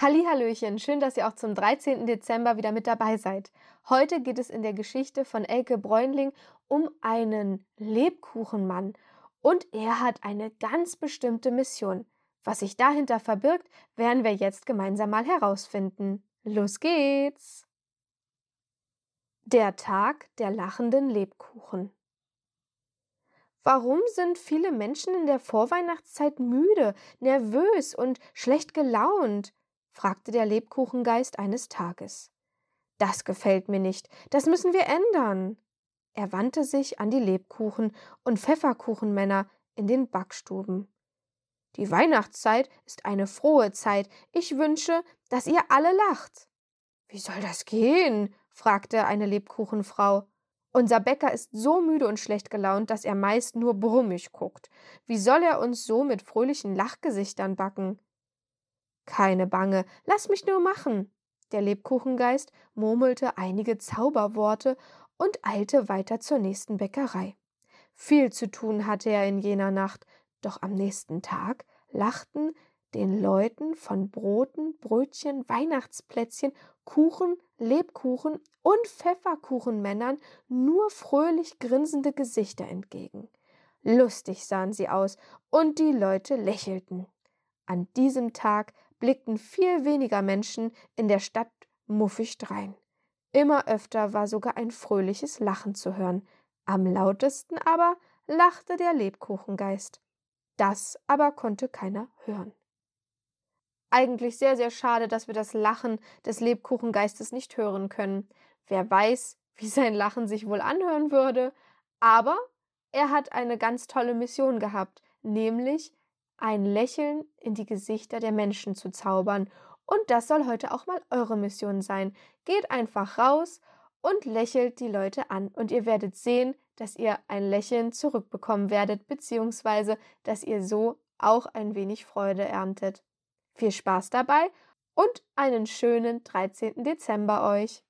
Hallihallöchen, schön, dass ihr auch zum 13. Dezember wieder mit dabei seid. Heute geht es in der Geschichte von Elke Bräunling um einen Lebkuchenmann und er hat eine ganz bestimmte Mission. Was sich dahinter verbirgt, werden wir jetzt gemeinsam mal herausfinden. Los geht's! Der Tag der lachenden Lebkuchen. Warum sind viele Menschen in der Vorweihnachtszeit müde, nervös und schlecht gelaunt? Fragte der Lebkuchengeist eines Tages. Das gefällt mir nicht, das müssen wir ändern. Er wandte sich an die Lebkuchen und Pfefferkuchenmänner in den Backstuben. Die Weihnachtszeit ist eine frohe Zeit. Ich wünsche, dass ihr alle lacht. Wie soll das gehen? fragte eine Lebkuchenfrau. Unser Bäcker ist so müde und schlecht gelaunt, dass er meist nur brummig guckt. Wie soll er uns so mit fröhlichen Lachgesichtern backen? Keine Bange, lass mich nur machen. Der Lebkuchengeist murmelte einige Zauberworte und eilte weiter zur nächsten Bäckerei. Viel zu tun hatte er in jener Nacht, doch am nächsten Tag lachten den Leuten von Broten, Brötchen, Weihnachtsplätzchen, Kuchen, Lebkuchen und Pfefferkuchenmännern nur fröhlich grinsende Gesichter entgegen. Lustig sahen sie aus, und die Leute lächelten. An diesem Tag blickten viel weniger Menschen in der Stadt muffig drein. Immer öfter war sogar ein fröhliches Lachen zu hören. Am lautesten aber lachte der Lebkuchengeist. Das aber konnte keiner hören. Eigentlich sehr, sehr schade, dass wir das Lachen des Lebkuchengeistes nicht hören können. Wer weiß, wie sein Lachen sich wohl anhören würde. Aber er hat eine ganz tolle Mission gehabt, nämlich ein Lächeln in die Gesichter der Menschen zu zaubern. Und das soll heute auch mal eure Mission sein. Geht einfach raus und lächelt die Leute an. Und ihr werdet sehen, dass ihr ein Lächeln zurückbekommen werdet, beziehungsweise dass ihr so auch ein wenig Freude erntet. Viel Spaß dabei und einen schönen 13. Dezember euch!